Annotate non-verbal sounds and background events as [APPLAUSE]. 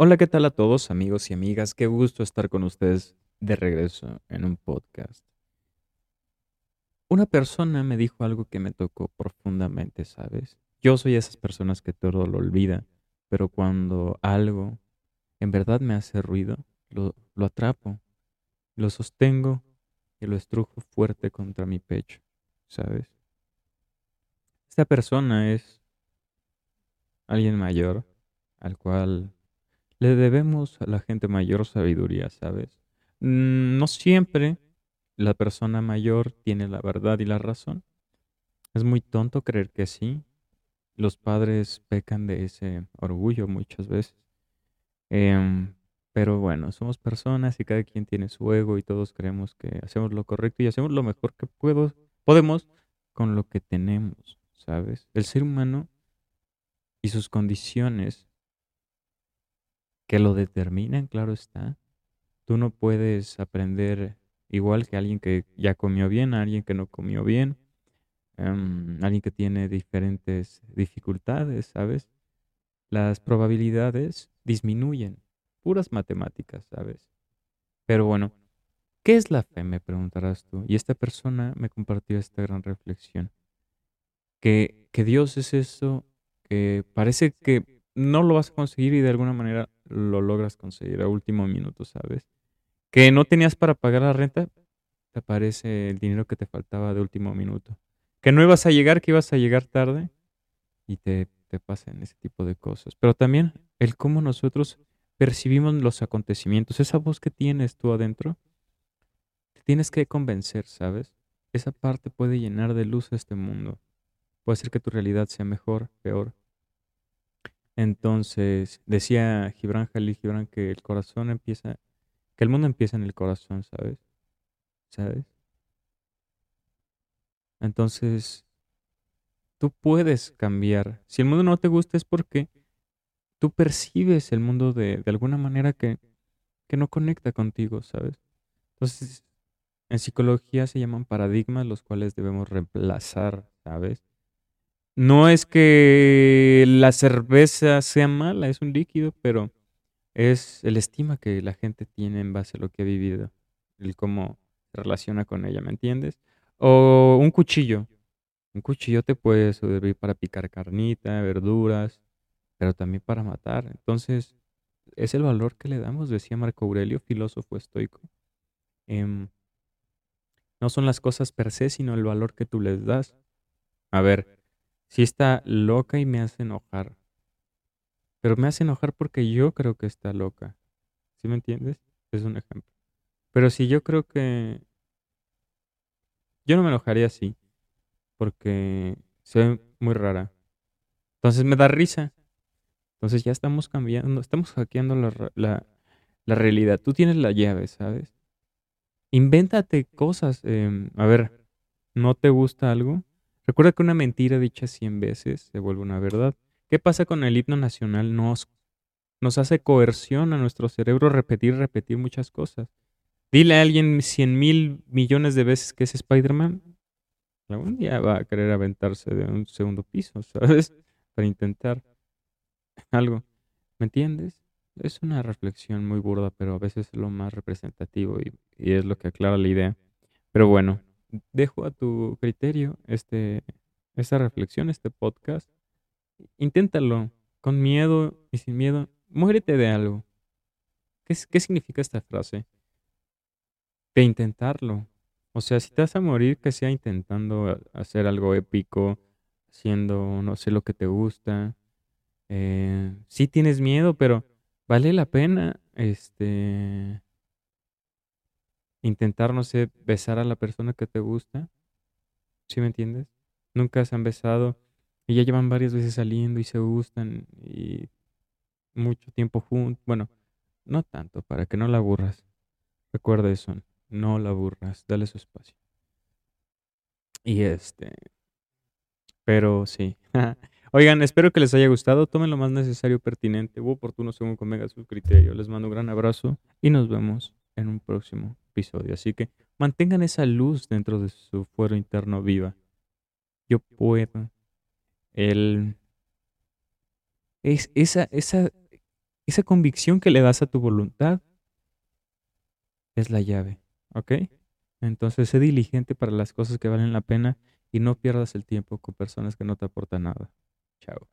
Hola, ¿qué tal a todos amigos y amigas? Qué gusto estar con ustedes de regreso en un podcast. Una persona me dijo algo que me tocó profundamente, ¿sabes? Yo soy esas personas que todo lo olvida, pero cuando algo en verdad me hace ruido, lo, lo atrapo, lo sostengo y lo estrujo fuerte contra mi pecho, ¿sabes? Esta persona es alguien mayor al cual le debemos a la gente mayor sabiduría, ¿sabes? Mm, No siempre la persona mayor tiene la verdad y la razón. Es muy tonto creer que sí. Los padres pecan de ese orgullo muchas veces. Em, pero bueno, somos personas y cada quien tiene su ego y todos creemos que hacemos lo correcto y hacemos lo mejor que puedo, podemos con lo que tenemos, ¿sabes? El ser humano y sus condiciones que lo determinan, claro está. Tú no puedes aprender igual que alguien que ya comió bien, alguien que no comió bien, em, alguien que tiene diferentes dificultades, ¿sabes? Las probabilidades disminuyen, puras matemáticas, ¿sabes? Pero bueno, ¿qué es la fe? Me preguntarás tú. Y esta persona me compartió esta gran reflexión. Que, que Dios es eso que parece que no lo vas a conseguir y de alguna manera lo logras conseguir a último minuto, ¿sabes? Que no tenías para pagar la renta, te aparece el dinero que te faltaba de último minuto. Que no ibas a llegar, que ibas a llegar tarde y te, te pasan ese tipo de cosas. Pero también el cómo nosotros percibimos los acontecimientos, esa voz que tienes tú adentro, te tienes que convencer, ¿sabes? Esa parte puede llenar de luz este mundo. Puede hacer que tu realidad sea mejor, peor. Entonces, decía Gibran Jalil Gibran que el corazón empieza, que el mundo empieza en el corazón, ¿sabes? ¿Sabes? Entonces, tú puedes cambiar. Si el mundo no te gusta es porque tú percibes el mundo de, de alguna manera que, que no conecta contigo, ¿sabes? Entonces, en psicología se llaman paradigmas los cuales debemos reemplazar, ¿sabes? No es que la cerveza sea mala, es un líquido, pero es el estima que la gente tiene en base a lo que ha vivido, el cómo se relaciona con ella, ¿me entiendes? O un cuchillo. Un cuchillo te puede servir para picar carnita, verduras, pero también para matar. Entonces, es el valor que le damos, decía Marco Aurelio, filósofo estoico. Em, no son las cosas per se, sino el valor que tú les das. A ver, si está loca y me hace enojar, pero me hace enojar porque yo creo que está loca. ¿Sí me entiendes? Es un ejemplo. Pero si yo creo que... Yo no me enojaría así, porque ve muy rara. Entonces me da risa. Entonces ya estamos cambiando, estamos hackeando la, la realidad. Tú tienes la llave, ¿sabes? Invéntate cosas. em, a ver, ¿no te gusta algo? Recuerda que una mentira dicha 100 veces se vuelve una verdad. ¿Qué pasa con el himno nacional? Nos, hace coerción a nuestro cerebro repetir, repetir muchas cosas. Dile a alguien 100 mil millones de veces que es Spider-Man. Algún día va a querer aventarse de un segundo piso, [LAUGHS] ¿sabes? Para intentar algo. ¿Me entiendes? Es una reflexión muy burda, pero a veces es lo más representativo y es lo que aclara la idea. Pero bueno, dejo a tu criterio este, esta reflexión, este podcast. Inténtalo con miedo y sin miedo. Muérete de algo. ¿Qué, qué significa esta frase? De intentarlo. O sea, si te vas a morir, que sea intentando hacer algo épico, haciendo, no sé, lo que te gusta. Eh, sí tienes miedo, pero vale la pena, este, intentar, no sé, besar a la persona que te gusta. ¿Sí me entiendes? Nunca se han besado y ya llevan varias veces saliendo y se gustan y mucho tiempo juntos. Bueno, no tanto, para que no la aburras. Recuerda eso, no la aburras, dale su espacio. Y este, pero sí. [LAUGHS] Oigan, espero que les haya gustado. Tomen lo más necesario, pertinente u oportuno según convenga su criterio. Les mando un gran abrazo y nos vemos en un próximo episodio. Así que mantengan esa luz dentro de su fuero interno viva. Yo puedo. El, es esa, esa, esa convicción que le das a tu voluntad es la llave, ¿ok? Entonces, sé diligente para las cosas que valen la pena y no pierdas el tiempo con personas que no te aportan nada. Chao.